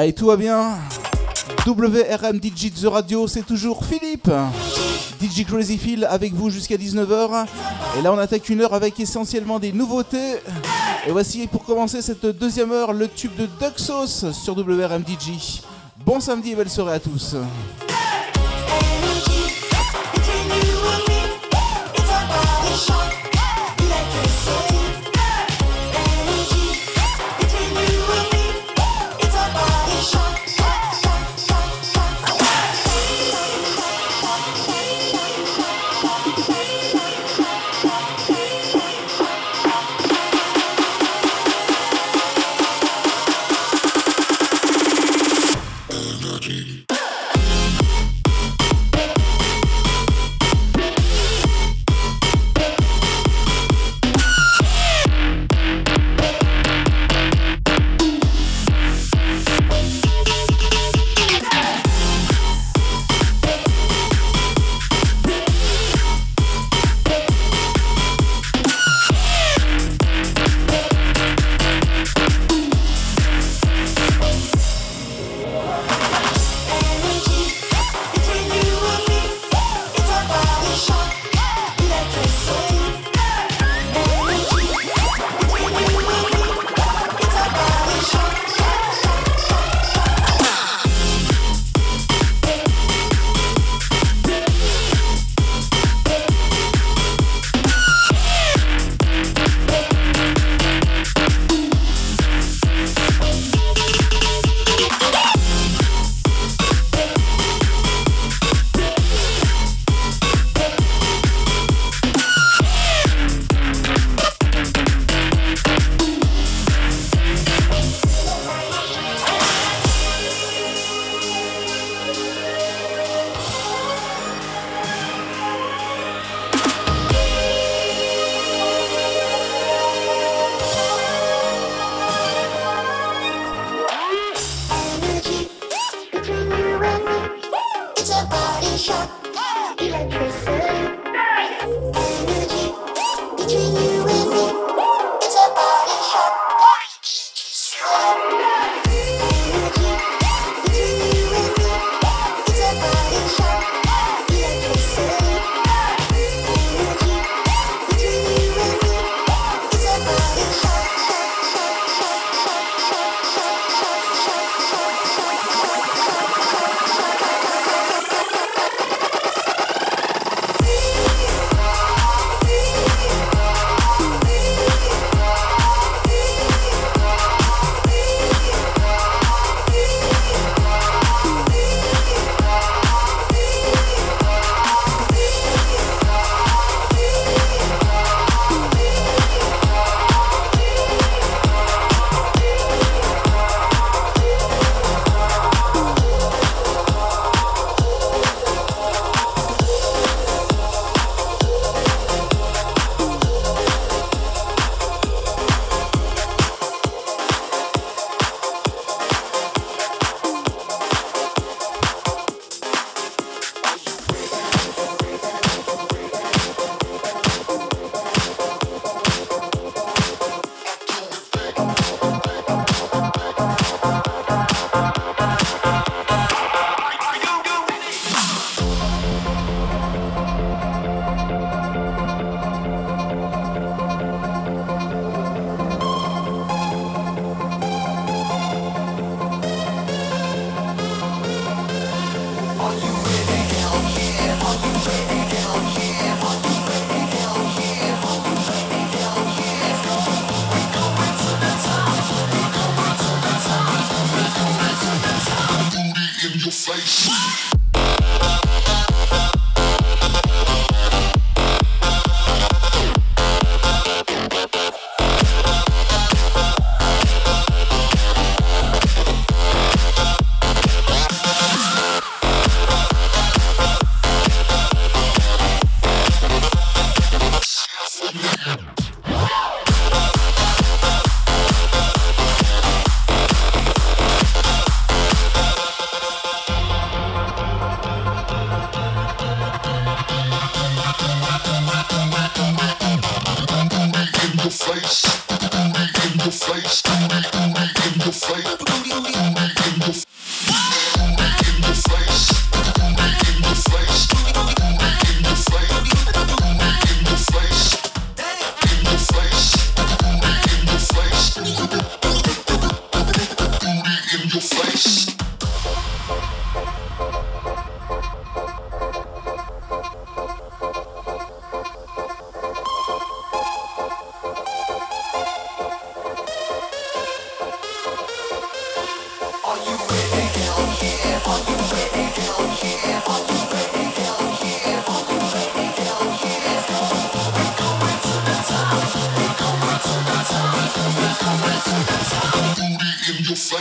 Allez, tout va bien. WRM DJ The Radio, c'est toujours Philippe. DJ Crazy Phil avec vous jusqu'à 19h. Et là, on attaque une heure avec essentiellement des nouveautés. Et voici pour commencer cette deuxième heure le tube de Sauce sur WRM DJ. Bon samedi et belle soirée à tous.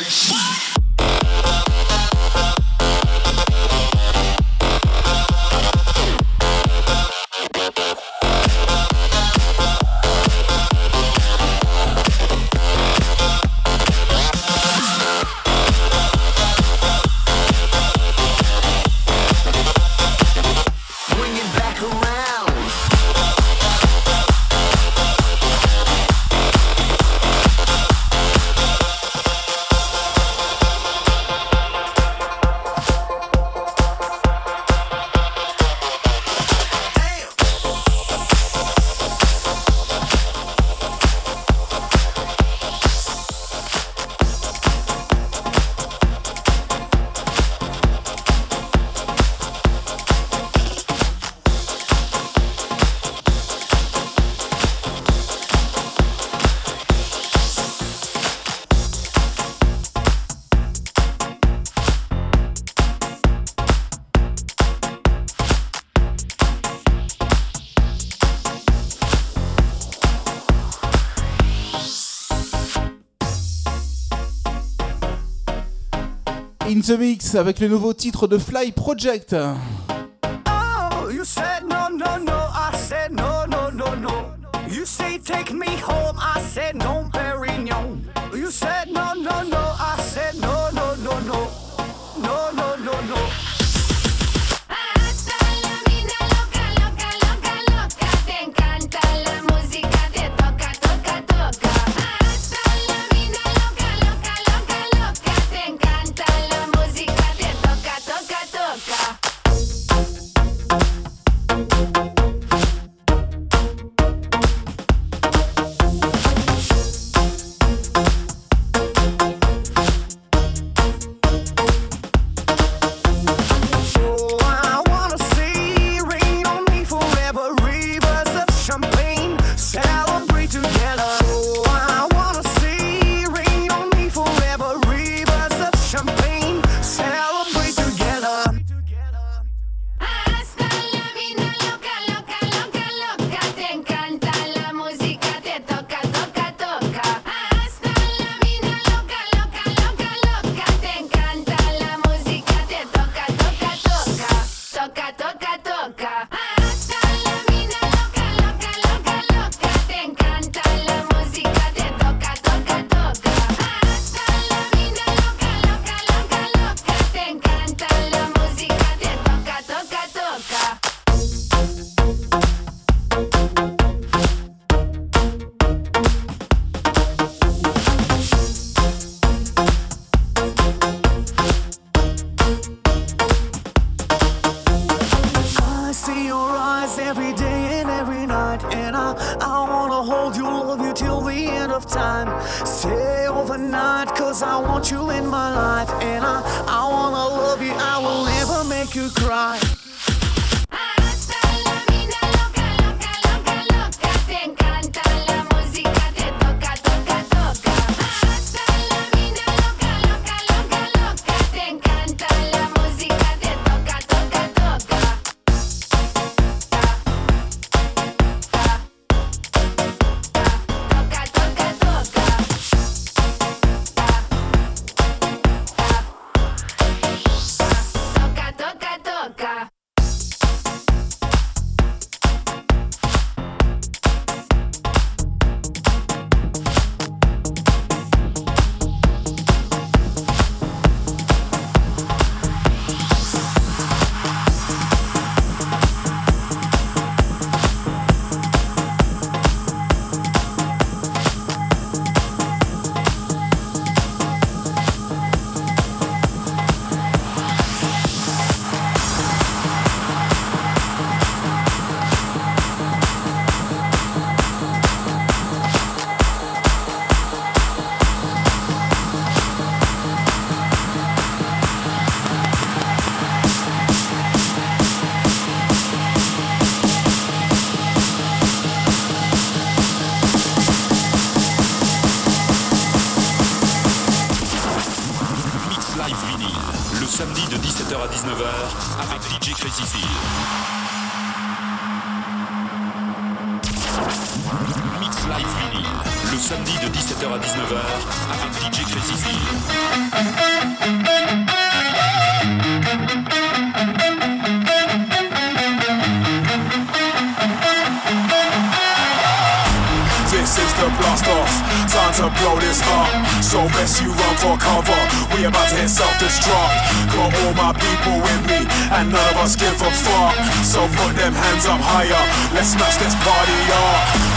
What? the avec le nouveau titre de Fly Project. So put them hands up higher. Let's smash this party up.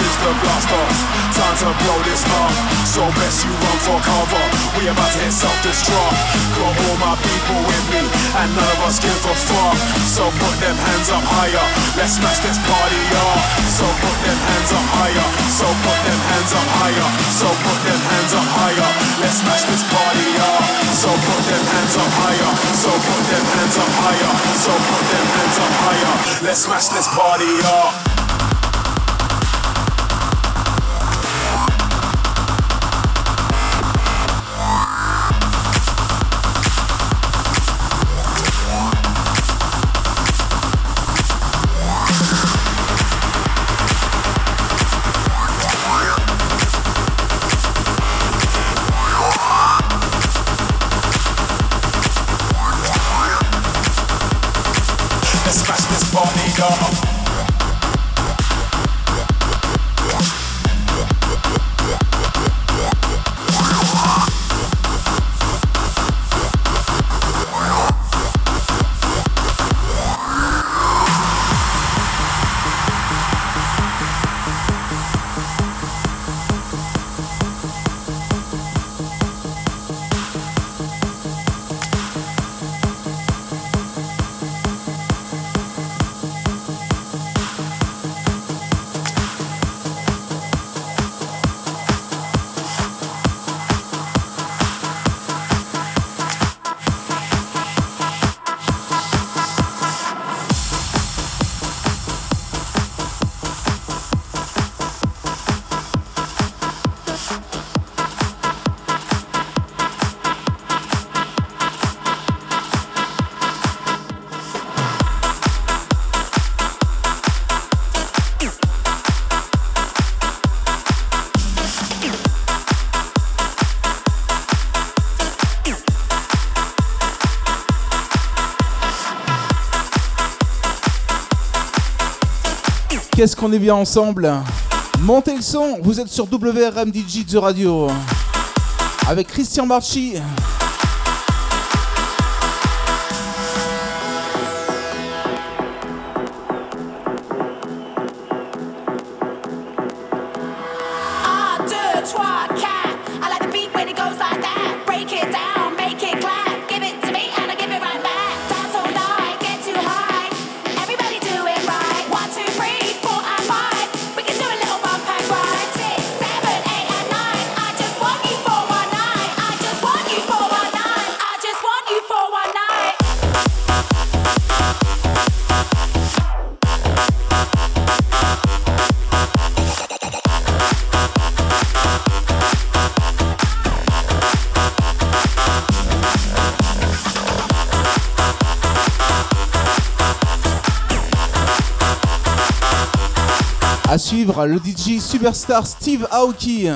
Is the blast off. Time to blow this up. So best you run for cover. We about to hit self-destruct. Got all my people with me, and none of us give a fuck. So put them hands up higher. Let's smash this party up. So put them hands up higher. So put them hands up higher. So put them hands up higher. Let's smash this party up. So put them hands up higher. So put them hands up higher. So put them hands up higher. Let's smash this party up. Qu'est-ce qu'on est bien ensemble Montez le son, vous êtes sur WRM DJ The Radio. Avec Christian Marchi. Le DJ superstar Steve Aoki.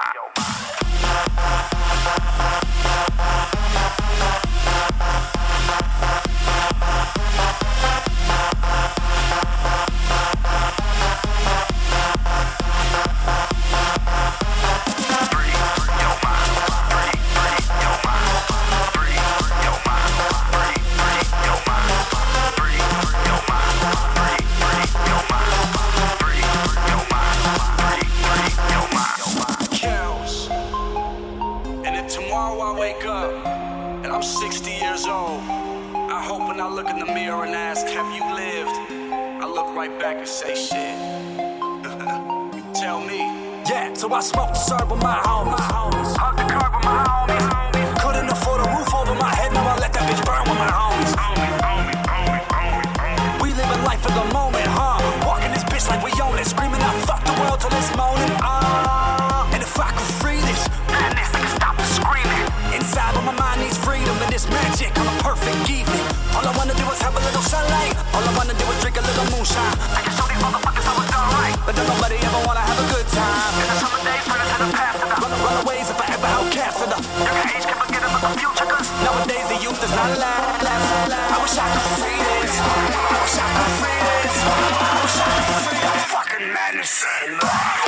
ma. Yo, ma. Years old. I hope when I look in the mirror and ask, Have you lived? I look right back and say, Shit. Tell me. Yeah, so I smoked the serve with my homies. Hug the curb with my homies. Couldn't afford a roof over my head, now I let that bitch burn with my homies. We living life for the moment, moonshine. I can show these motherfuckers how it's done right, but don't nobody ever wanna have a good time. In the summer days, turn into the past, and the run runaways if I ever outcast and the younger age can forget about the future. Cause nowadays the youth does not last. I wish I could free this. I wish I could free this. I wish I could free that fucking madness. Tell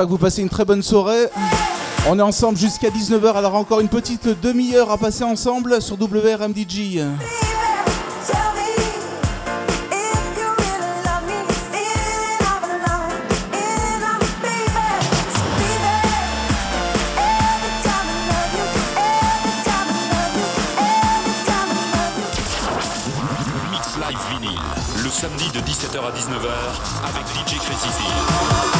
J'espère que vous passez une très bonne soirée. On est ensemble jusqu'à 19h, alors encore une petite demi-heure à passer ensemble sur WRMDG. Samedi de 17h à 19h avec DJ Crazy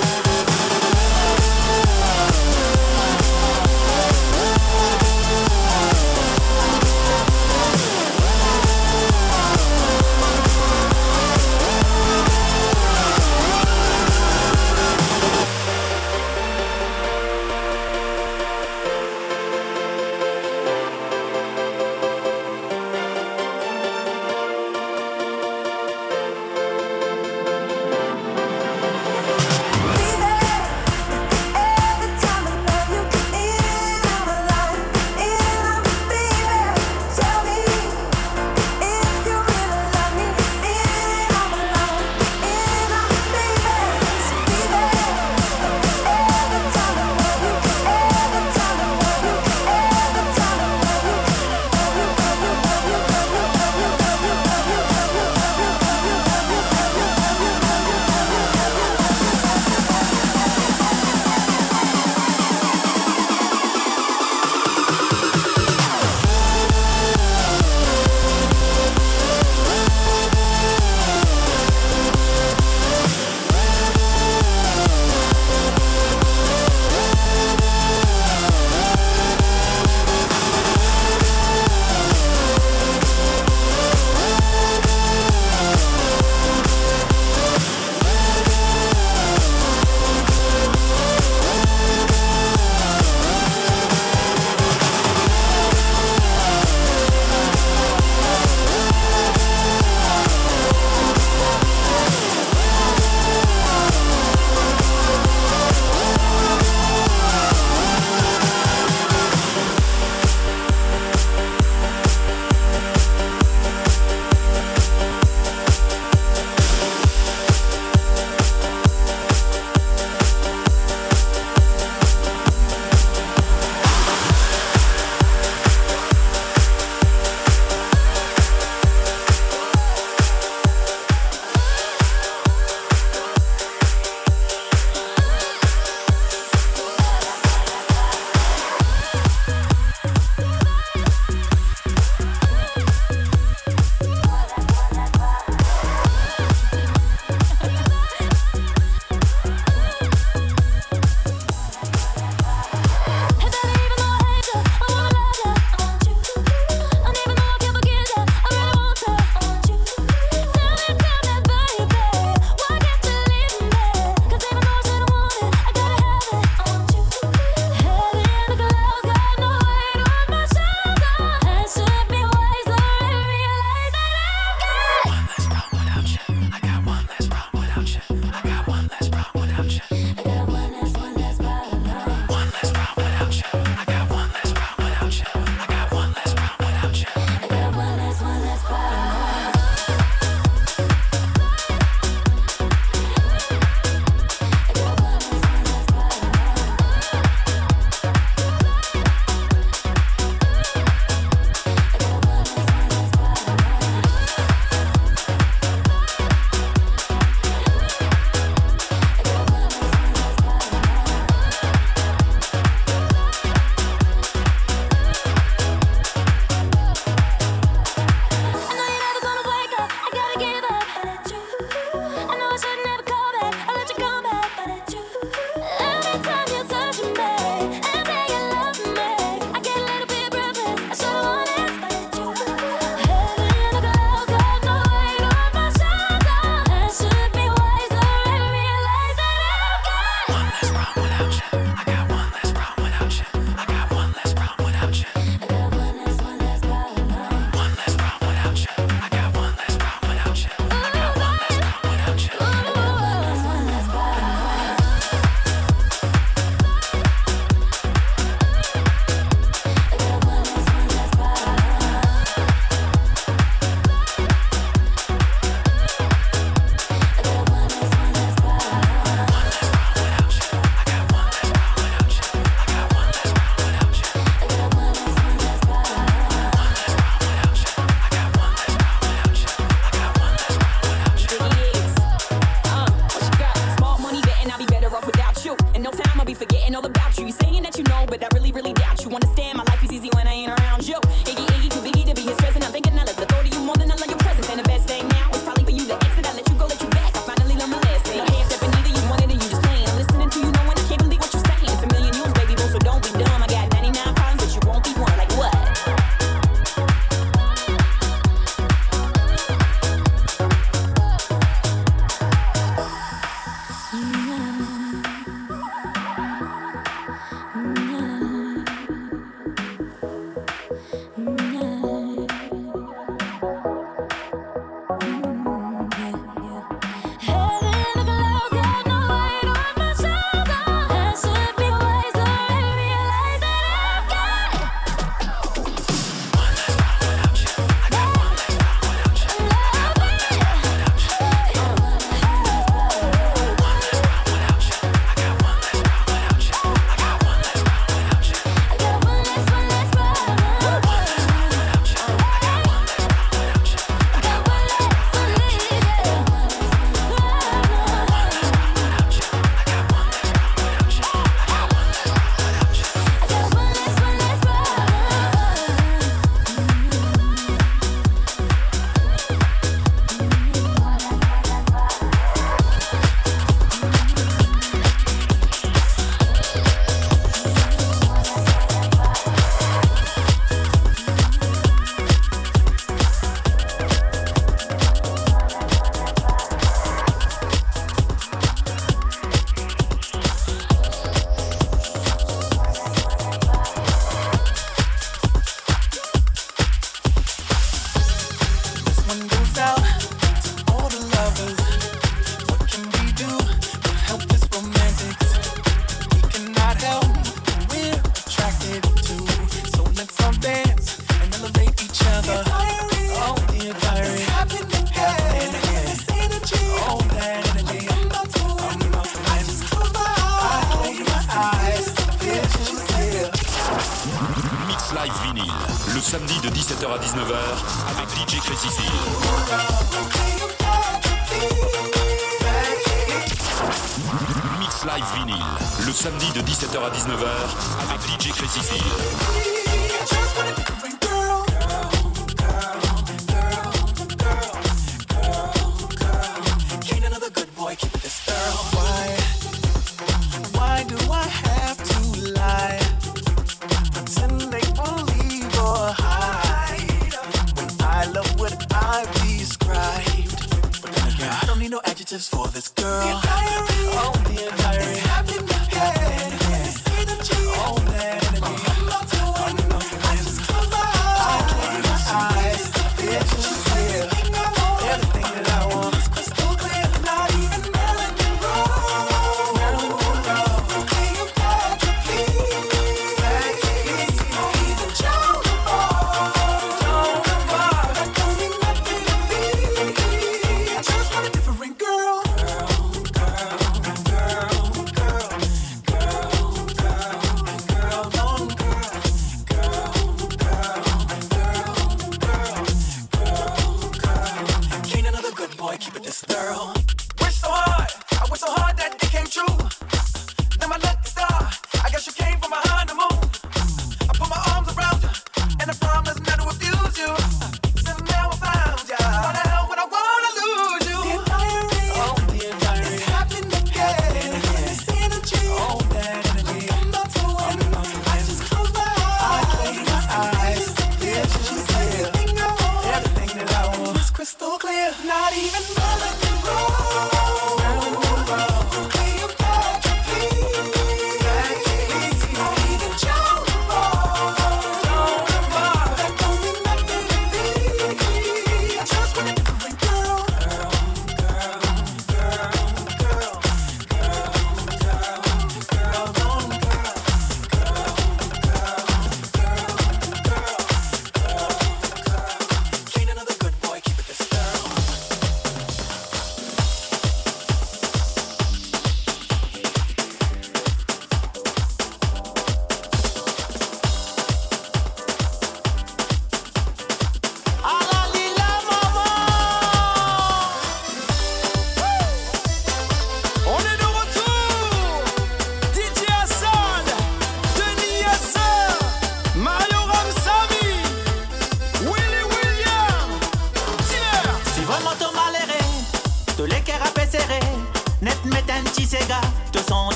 but really, really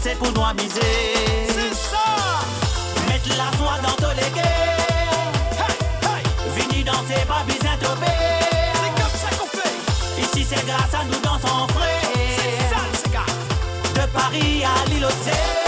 c'est pour nous amuser. C'est ça! Mettre la soie dans tous les guerres. Hey, hey. Vini danser, pas C'est comme ça qu'on fait. Ici, c'est grâce à nous dansons frais. C'est ça, gars. De Paris à l'île aux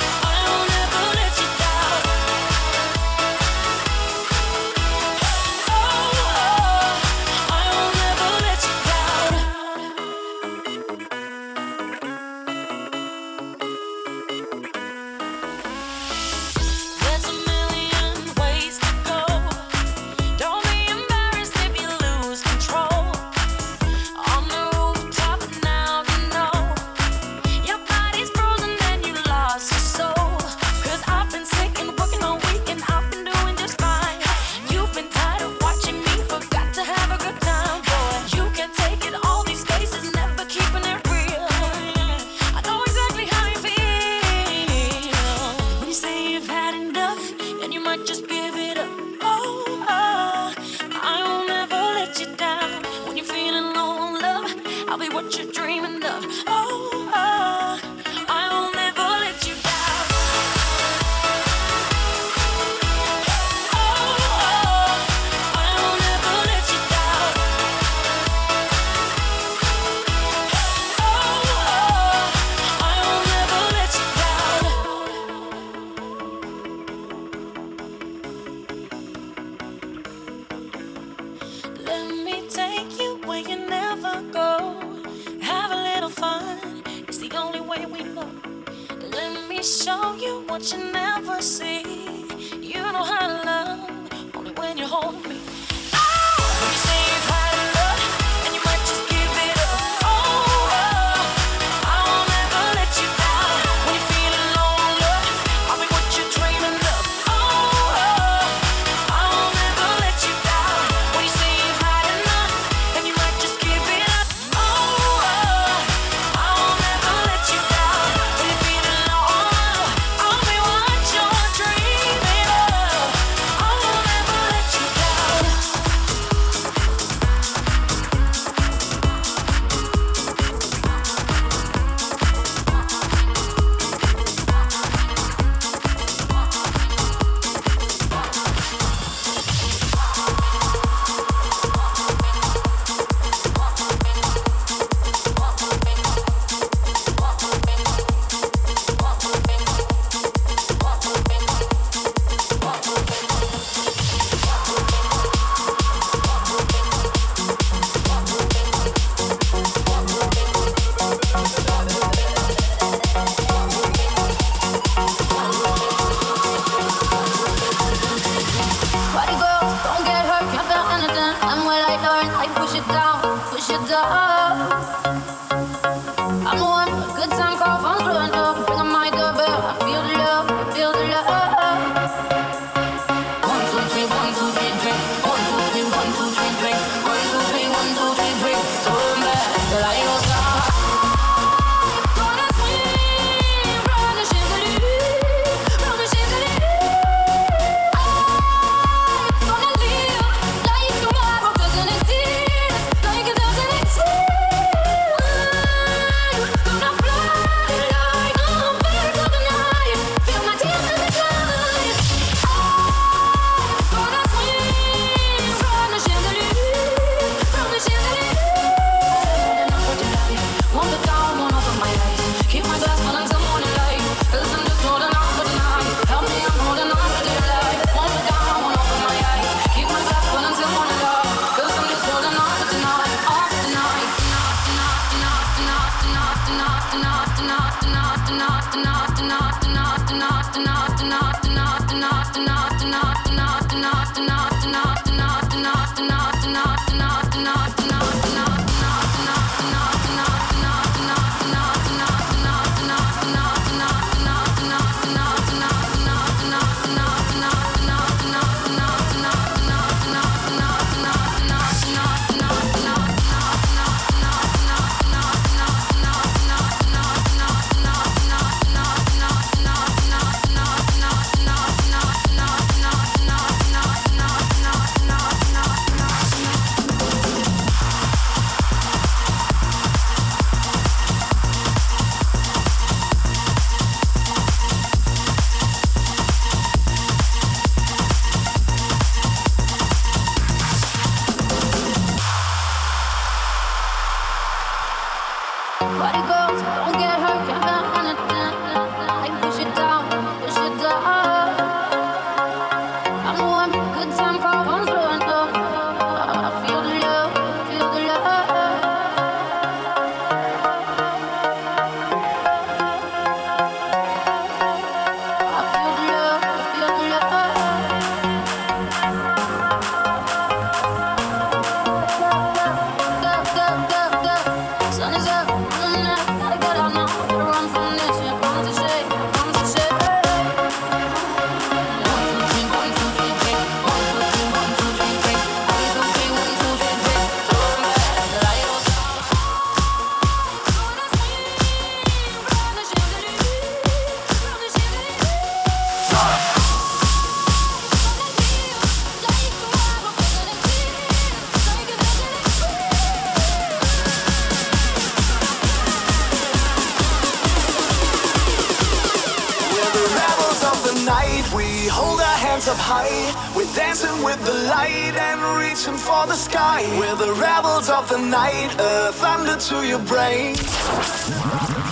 night, uh, thunder to your brain.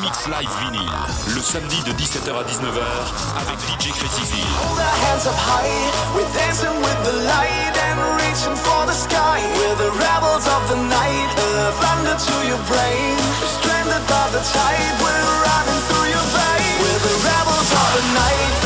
Mix Live Vinyl, le samedi de 17h à 19h avec DJ Crazy Phil. Hold our hands up high. We're dancing with the light and reaching for the sky. We're the rebels of the night, uh, thunder to your brain. Stranded by the tide, we're running through your veins. We're the rebels of the night.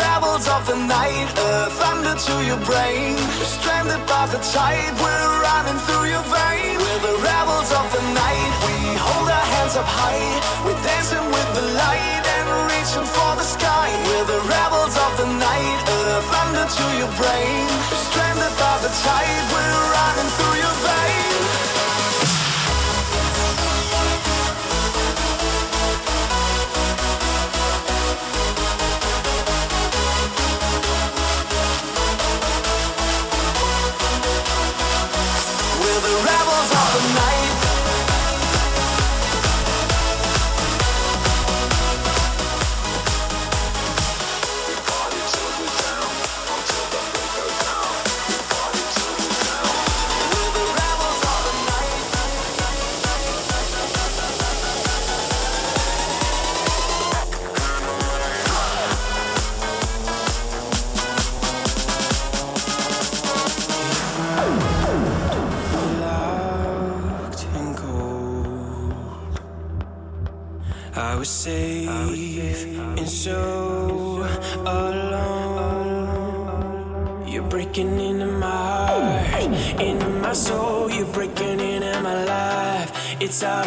Rebels of the night. Uh, thunder to your brain. We're stranded by the tide. We're running through your veins. We're the rebels of the night. We hold our hands up high. We're dancing with the light and reaching for the sky. We're the rebels of the night. Uh, thunder to your brain. We're stranded by the tide. We're running through your veins.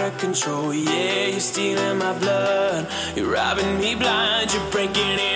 Of control. Yeah, you're stealing my blood. You're robbing me blind. You're breaking into